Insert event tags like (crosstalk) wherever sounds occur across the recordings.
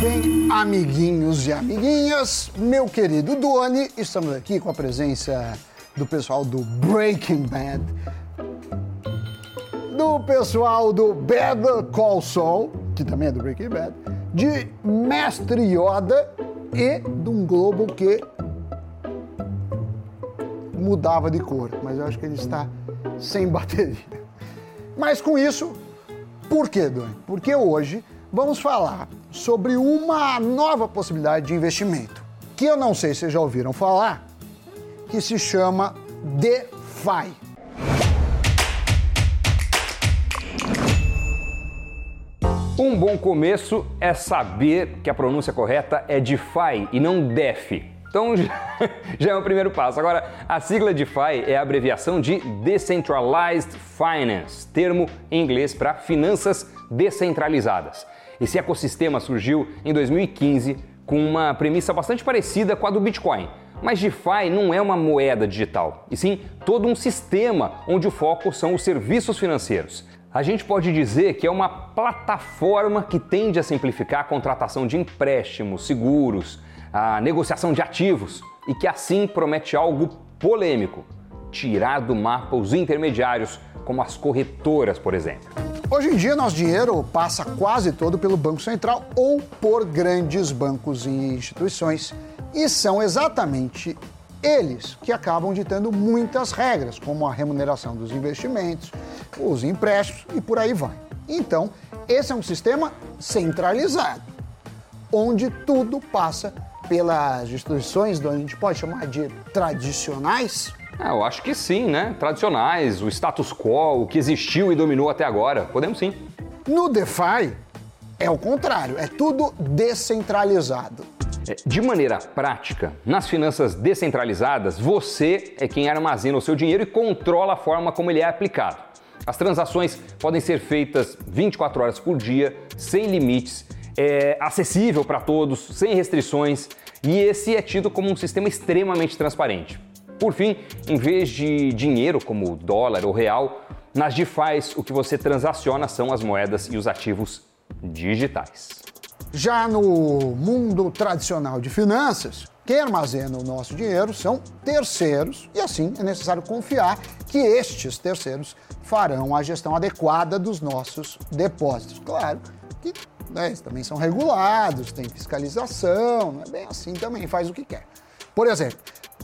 Bem, amiguinhos e amiguinhas, meu querido Doni, estamos aqui com a presença do pessoal do Breaking Bad, do pessoal do Better Call Saul, que também é do Breaking Bad, de Mestre Yoda e de um globo que mudava de cor, mas eu acho que ele está sem (laughs) bateria. Mas com isso, por quê, Doni? Porque hoje vamos falar sobre uma nova possibilidade de investimento, que eu não sei se já ouviram falar, que se chama DeFi. Um bom começo é saber que a pronúncia correta é DeFi e não DeFi. Então (laughs) já é o primeiro passo. Agora, a sigla DeFi é a abreviação de Decentralized Finance, termo em inglês para finanças descentralizadas. Esse ecossistema surgiu em 2015 com uma premissa bastante parecida com a do Bitcoin. Mas DeFi não é uma moeda digital, e sim todo um sistema onde o foco são os serviços financeiros. A gente pode dizer que é uma plataforma que tende a simplificar a contratação de empréstimos, seguros, a negociação de ativos e que assim promete algo polêmico: tirar do mapa os intermediários, como as corretoras, por exemplo. Hoje em dia, nosso dinheiro passa quase todo pelo Banco Central ou por grandes bancos e instituições. E são exatamente eles que acabam ditando muitas regras, como a remuneração dos investimentos, os empréstimos e por aí vai. Então, esse é um sistema centralizado, onde tudo passa pelas instituições, que a gente pode chamar de tradicionais, ah, eu acho que sim, né? Tradicionais, o status quo, o que existiu e dominou até agora. Podemos sim. No DeFi, é o contrário, é tudo descentralizado. É, de maneira prática, nas finanças descentralizadas, você é quem armazena o seu dinheiro e controla a forma como ele é aplicado. As transações podem ser feitas 24 horas por dia, sem limites, é acessível para todos, sem restrições, e esse é tido como um sistema extremamente transparente. Por fim, em vez de dinheiro como dólar ou real, nas DeFi o que você transaciona são as moedas e os ativos digitais. Já no mundo tradicional de finanças, quem armazena o nosso dinheiro são terceiros e assim é necessário confiar que estes terceiros farão a gestão adequada dos nossos depósitos. Claro que né, eles também são regulados, tem fiscalização, não é bem assim também, faz o que quer. Por exemplo,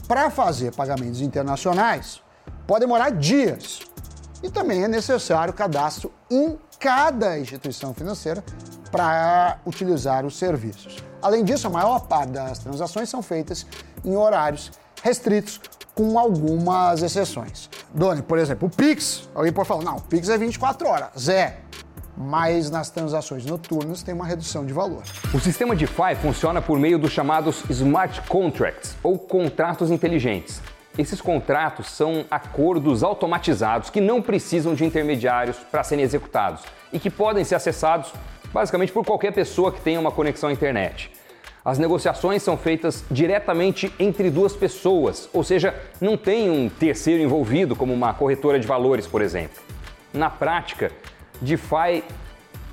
para fazer pagamentos internacionais, pode demorar dias. E também é necessário cadastro em cada instituição financeira para utilizar os serviços. Além disso, a maior parte das transações são feitas em horários restritos, com algumas exceções. Doni, por exemplo, o Pix, alguém pode falar, não, o Pix é 24 horas. É, mas nas transações noturnas tem uma redução de valor. O sistema DeFi funciona por meio dos chamados smart contracts, ou contratos inteligentes. Esses contratos são acordos automatizados que não precisam de intermediários para serem executados e que podem ser acessados basicamente por qualquer pessoa que tenha uma conexão à internet. As negociações são feitas diretamente entre duas pessoas, ou seja, não tem um terceiro envolvido, como uma corretora de valores, por exemplo. Na prática, DeFi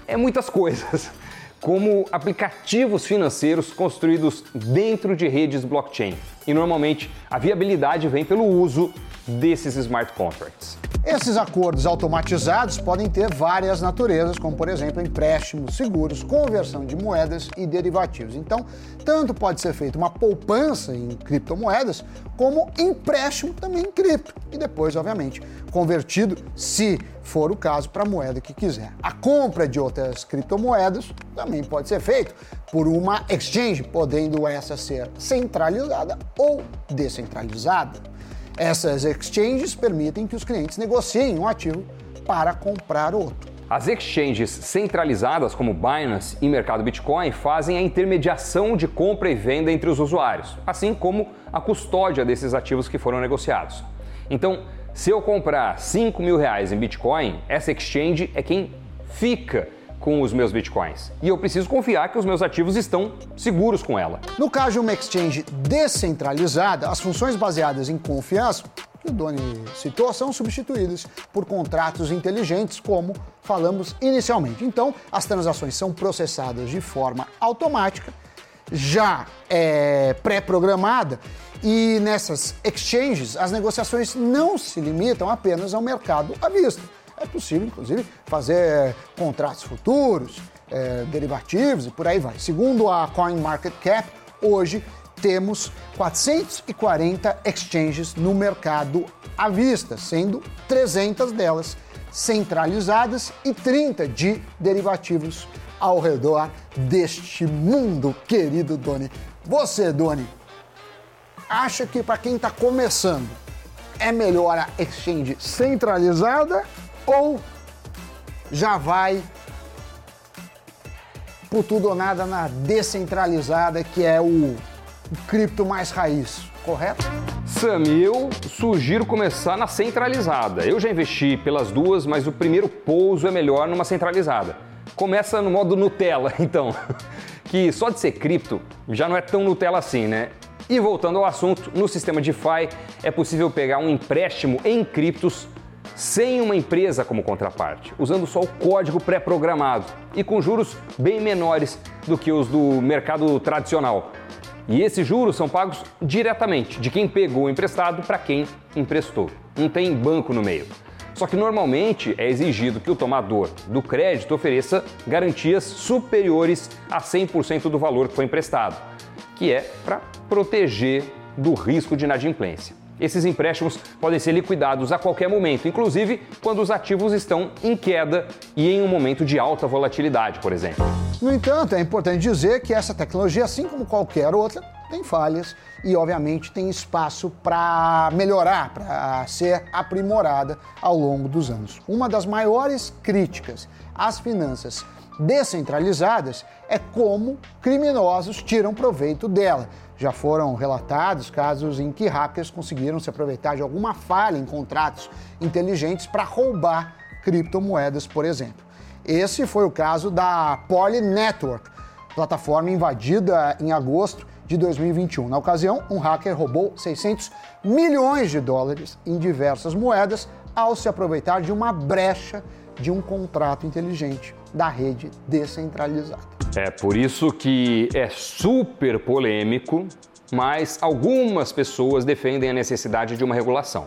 é muitas coisas, (laughs) como aplicativos financeiros construídos dentro de redes blockchain. E normalmente a viabilidade vem pelo uso desses smart contracts. Esses acordos automatizados podem ter várias naturezas, como por exemplo empréstimos, seguros, conversão de moedas e derivativos. Então, tanto pode ser feita uma poupança em criptomoedas, como empréstimo também em cripto e depois, obviamente, convertido, se for o caso, para a moeda que quiser. A compra de outras criptomoedas também pode ser feita por uma exchange, podendo essa ser centralizada ou descentralizada. Essas exchanges permitem que os clientes negociem um ativo para comprar outro. As exchanges centralizadas, como Binance e Mercado Bitcoin, fazem a intermediação de compra e venda entre os usuários, assim como a custódia desses ativos que foram negociados. Então, se eu comprar 5 mil reais em Bitcoin, essa exchange é quem fica com os meus bitcoins. E eu preciso confiar que os meus ativos estão seguros com ela. No caso de uma exchange descentralizada, as funções baseadas em confiança que o Doni citou são substituídas por contratos inteligentes, como falamos inicialmente. Então, as transações são processadas de forma automática, já é pré-programada, e nessas exchanges as negociações não se limitam apenas ao mercado à vista. É possível, inclusive, fazer contratos futuros, é, derivativos e por aí vai. Segundo a CoinMarketCap, hoje temos 440 exchanges no mercado à vista, sendo 300 delas centralizadas e 30 de derivativos ao redor deste mundo, querido Doni. Você, Doni, acha que para quem está começando é melhor a exchange centralizada ou já vai por tudo ou nada na descentralizada, que é o o cripto mais raiz, correto? Sam, eu sugiro começar na centralizada. Eu já investi pelas duas, mas o primeiro pouso é melhor numa centralizada. Começa no modo Nutella, (laughs) então, que só de ser cripto já não é tão Nutella assim, né? E voltando ao assunto, no sistema DeFi é possível pegar um empréstimo em criptos sem uma empresa como contraparte, usando só o código pré-programado e com juros bem menores do que os do mercado tradicional. E esses juros são pagos diretamente de quem pegou o emprestado para quem emprestou. Não tem banco no meio. Só que normalmente é exigido que o tomador do crédito ofereça garantias superiores a 100% do valor que foi emprestado, que é para proteger do risco de inadimplência. Esses empréstimos podem ser liquidados a qualquer momento, inclusive quando os ativos estão em queda e em um momento de alta volatilidade, por exemplo. No entanto, é importante dizer que essa tecnologia, assim como qualquer outra, tem falhas e, obviamente, tem espaço para melhorar, para ser aprimorada ao longo dos anos. Uma das maiores críticas às finanças descentralizadas é como criminosos tiram proveito dela. Já foram relatados casos em que hackers conseguiram se aproveitar de alguma falha em contratos inteligentes para roubar criptomoedas, por exemplo. Esse foi o caso da Poly Network, plataforma invadida em agosto de 2021. Na ocasião, um hacker roubou 600 milhões de dólares em diversas moedas ao se aproveitar de uma brecha de um contrato inteligente da rede descentralizada. É por isso que é super polêmico, mas algumas pessoas defendem a necessidade de uma regulação.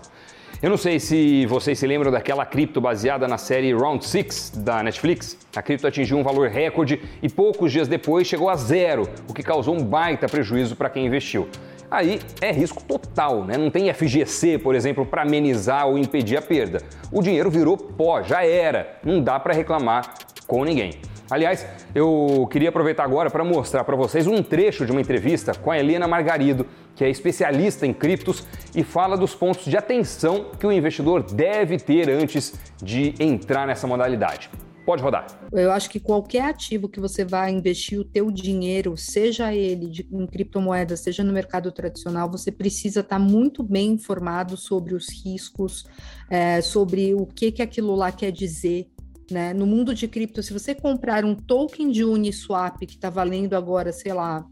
Eu não sei se vocês se lembram daquela cripto baseada na série Round 6 da Netflix. A cripto atingiu um valor recorde e poucos dias depois chegou a zero, o que causou um baita prejuízo para quem investiu. Aí é risco total, né? Não tem FGC, por exemplo, para amenizar ou impedir a perda. O dinheiro virou pó, já era. Não dá para reclamar com ninguém. Aliás, eu queria aproveitar agora para mostrar para vocês um trecho de uma entrevista com a Helena Margarido, que é especialista em criptos e fala dos pontos de atenção que o investidor deve ter antes de entrar nessa modalidade. Pode rodar. Eu acho que qualquer ativo que você vai investir o teu dinheiro, seja ele de, em criptomoedas, seja no mercado tradicional, você precisa estar muito bem informado sobre os riscos, é, sobre o que, que aquilo lá quer dizer, né? No mundo de cripto, se você comprar um token de Uniswap que está valendo agora, sei lá,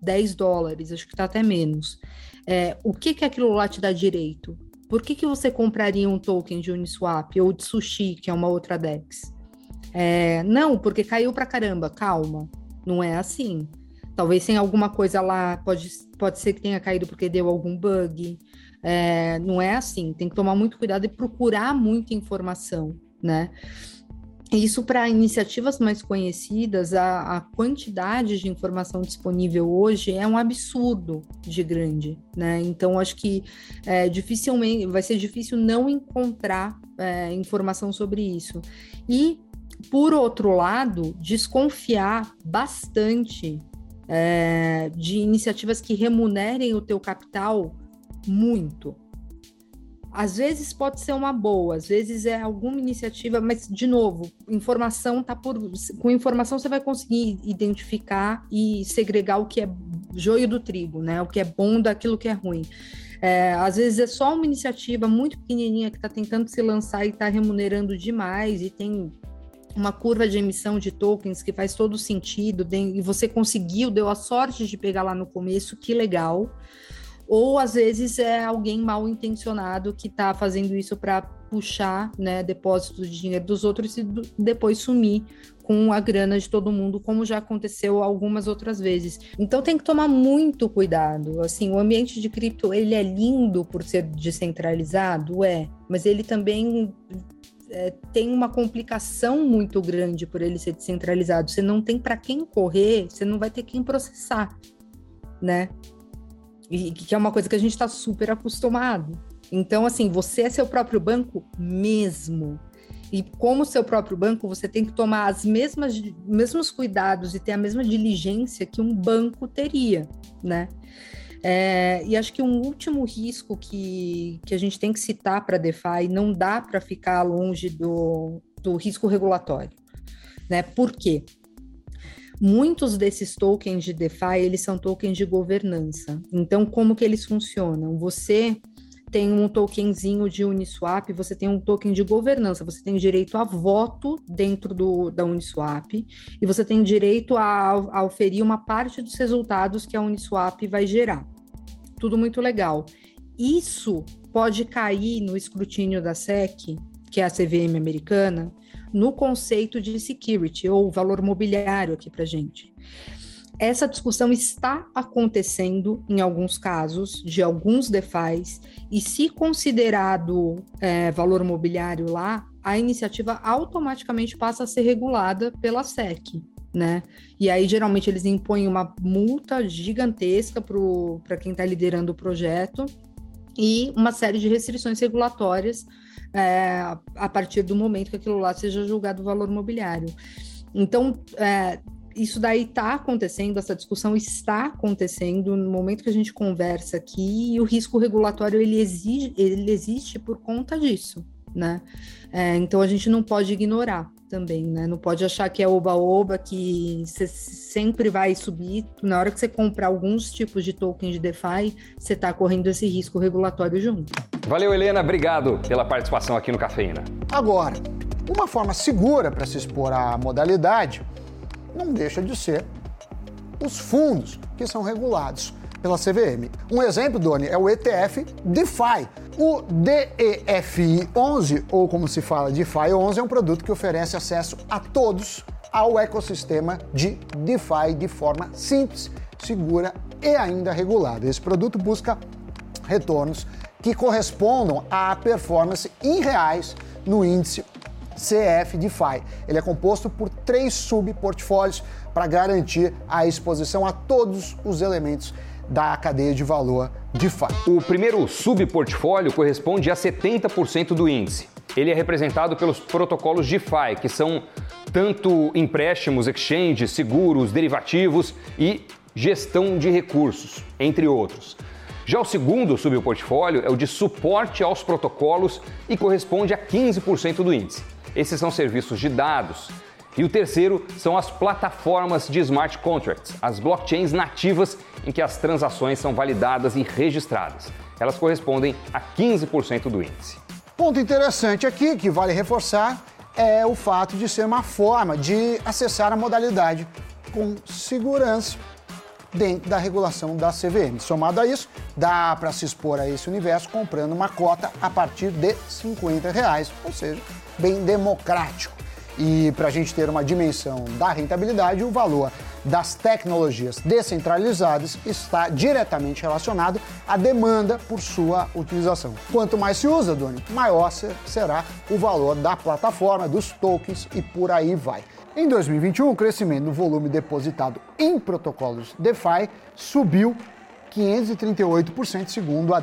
10 dólares, acho que está até menos, é, o que, que aquilo lá te dá direito? Por que, que você compraria um token de Uniswap ou de Sushi, que é uma outra DEX? É, não, porque caiu para caramba. Calma, não é assim. Talvez tenha alguma coisa lá, pode, pode ser que tenha caído porque deu algum bug. É, não é assim. Tem que tomar muito cuidado e procurar muita informação, né? Isso para iniciativas mais conhecidas, a, a, quantidade de informação disponível hoje é um absurdo de grande, né? Então acho que é, dificilmente vai ser difícil não encontrar é, informação sobre isso. E por outro lado, desconfiar bastante é, de iniciativas que remunerem o teu capital muito, às vezes pode ser uma boa, às vezes é alguma iniciativa, mas de novo, informação tá por com informação você vai conseguir identificar e segregar o que é joio do trigo, né? O que é bom daquilo que é ruim. É, às vezes é só uma iniciativa muito pequenininha que está tentando se lançar e está remunerando demais e tem uma curva de emissão de tokens que faz todo sentido e você conseguiu, deu a sorte de pegar lá no começo, que legal. ou às vezes é alguém mal intencionado que está fazendo isso para puxar né, depósitos de dinheiro dos outros e depois sumir com a grana de todo mundo, como já aconteceu algumas outras vezes. Então tem que tomar muito cuidado. Assim, o ambiente de cripto ele é lindo por ser descentralizado, é, mas ele também é, tem uma complicação muito grande por ele ser descentralizado. Você não tem para quem correr, você não vai ter quem processar, né? E que é uma coisa que a gente está super acostumado. Então, assim, você é seu próprio banco mesmo. E como seu próprio banco, você tem que tomar as mesmas mesmos cuidados e ter a mesma diligência que um banco teria, né? É, e acho que um último risco que, que a gente tem que citar para DeFi não dá para ficar longe do, do risco regulatório, né? Por quê? Muitos desses tokens de DeFi, eles são tokens de governança. Então, como que eles funcionam? Você tem um tokenzinho de Uniswap, você tem um token de governança, você tem direito a voto dentro do, da Uniswap e você tem direito a, a oferir uma parte dos resultados que a Uniswap vai gerar. Tudo muito legal. Isso pode cair no escrutínio da SEC, que é a CVM americana, no conceito de security ou valor mobiliário aqui para gente. Essa discussão está acontecendo em alguns casos, de alguns DeFis, e se considerado é, valor mobiliário lá, a iniciativa automaticamente passa a ser regulada pela SEC. Né? E aí, geralmente, eles impõem uma multa gigantesca para quem está liderando o projeto e uma série de restrições regulatórias é, a partir do momento que aquilo lá seja julgado valor mobiliário. Então, é, isso daí está acontecendo, essa discussão está acontecendo no momento que a gente conversa aqui, e o risco regulatório ele, exige, ele existe por conta disso, né? É, então a gente não pode ignorar também, né? Não pode achar que é oba-oba, que você sempre vai subir. Na hora que você comprar alguns tipos de token de DeFi, você está correndo esse risco regulatório junto. Valeu, Helena. Obrigado pela participação aqui no Cafeína. Agora, uma forma segura para se expor à modalidade não deixa de ser os fundos que são regulados pela CVM. Um exemplo, Doni, é o ETF DeFi. O DEFI 11, ou como se fala DeFi 11, é um produto que oferece acesso a todos ao ecossistema de DeFi de forma simples, segura e ainda regulada. Esse produto busca retornos que correspondam à performance em reais no índice CF DeFi. Ele é composto por três subportfólios para garantir a exposição a todos os elementos da cadeia de valor DeFi. O primeiro subportfólio corresponde a 70% do índice. Ele é representado pelos protocolos DeFi, que são tanto empréstimos, exchanges, seguros, derivativos e gestão de recursos, entre outros. Já o segundo subportfólio é o de suporte aos protocolos e corresponde a 15% do índice. Esses são serviços de dados. E o terceiro são as plataformas de smart contracts, as blockchains nativas em que as transações são validadas e registradas. Elas correspondem a 15% do índice. Ponto interessante aqui que vale reforçar é o fato de ser uma forma de acessar a modalidade com segurança dentro da regulação da CVM. Somado a isso, dá para se expor a esse universo comprando uma cota a partir de 50 reais, ou seja, bem democrático. E para a gente ter uma dimensão da rentabilidade, o valor das tecnologias descentralizadas está diretamente relacionado à demanda por sua utilização. Quanto mais se usa, Doni, maior será o valor da plataforma, dos tokens e por aí vai. Em 2021, o crescimento do volume depositado em protocolos DeFi subiu 538%, segundo a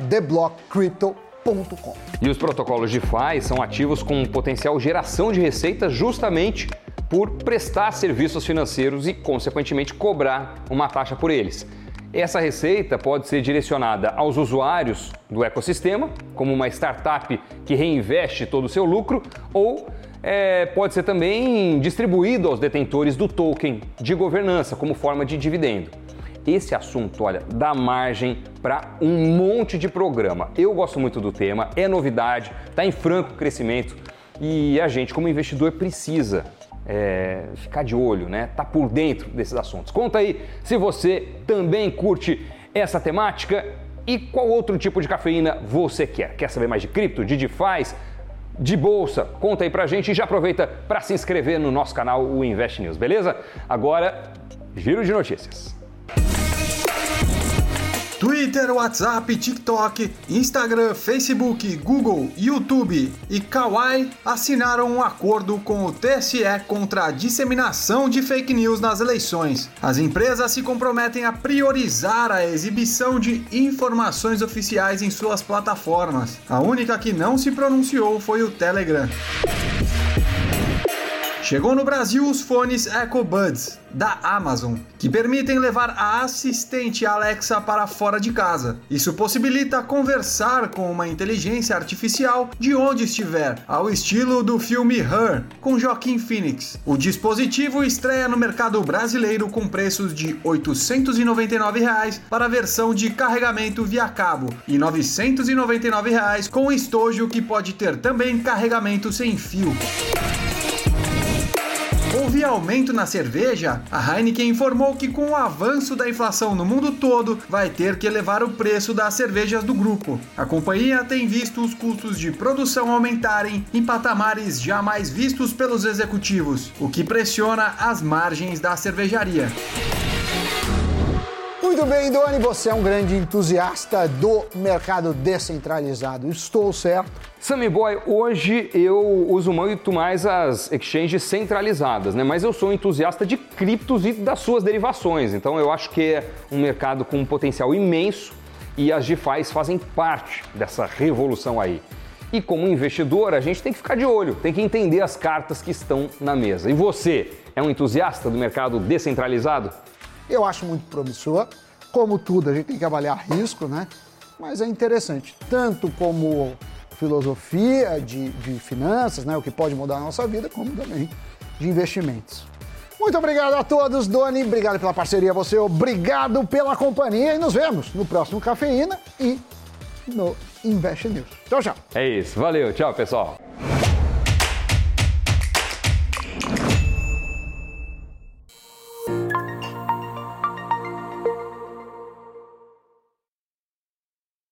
E os protocolos DeFi são ativos com potencial geração de receita justamente por prestar serviços financeiros e, consequentemente, cobrar uma taxa por eles. Essa receita pode ser direcionada aos usuários do ecossistema, como uma startup que reinveste todo o seu lucro, ou é, pode ser também distribuído aos detentores do token de governança como forma de dividendo esse assunto, olha, dá margem para um monte de programa. Eu gosto muito do tema, é novidade, está em franco crescimento e a gente, como investidor, precisa é, ficar de olho, né? Tá por dentro desses assuntos. Conta aí se você também curte essa temática E qual outro tipo de cafeína você quer? Quer saber mais de cripto, de DeFi, de bolsa? Conta aí pra gente e já aproveita para se inscrever no nosso canal, o Invest News, beleza? Agora, giro de notícias. Twitter, WhatsApp, TikTok, Instagram, Facebook, Google, YouTube e Kawaii assinaram um acordo com o TSE contra a disseminação de fake news nas eleições. As empresas se comprometem a priorizar a exibição de informações oficiais em suas plataformas. A única que não se pronunciou foi o Telegram. Chegou no Brasil os fones EcoBuds da Amazon, que permitem levar a assistente Alexa para fora de casa. Isso possibilita conversar com uma inteligência artificial de onde estiver, ao estilo do filme Her, com Joaquim Phoenix. O dispositivo estreia no mercado brasileiro com preços de 899 reais para a versão de carregamento via cabo e 999 reais com estojo que pode ter também carregamento sem fio. Aumento na cerveja? A Heineken informou que, com o avanço da inflação no mundo todo, vai ter que elevar o preço das cervejas do grupo. A companhia tem visto os custos de produção aumentarem em patamares jamais vistos pelos executivos, o que pressiona as margens da cervejaria. Muito bem, Doni, você é um grande entusiasta do mercado descentralizado. Estou certo? Sammy Boy, hoje eu uso muito mais as exchanges centralizadas, né? Mas eu sou entusiasta de criptos e das suas derivações. Então eu acho que é um mercado com um potencial imenso e as DeFi's fazem parte dessa revolução aí. E como investidor, a gente tem que ficar de olho, tem que entender as cartas que estão na mesa. E você é um entusiasta do mercado descentralizado? Eu acho muito promissor. Como tudo, a gente tem que avaliar risco, né? Mas é interessante, tanto como filosofia de, de finanças, né? O que pode mudar a nossa vida, como também de investimentos. Muito obrigado a todos, Doni. Obrigado pela parceria, você. Obrigado pela companhia e nos vemos no próximo Cafeína e no Invest News. Tchau, tchau. É isso. Valeu. Tchau, pessoal.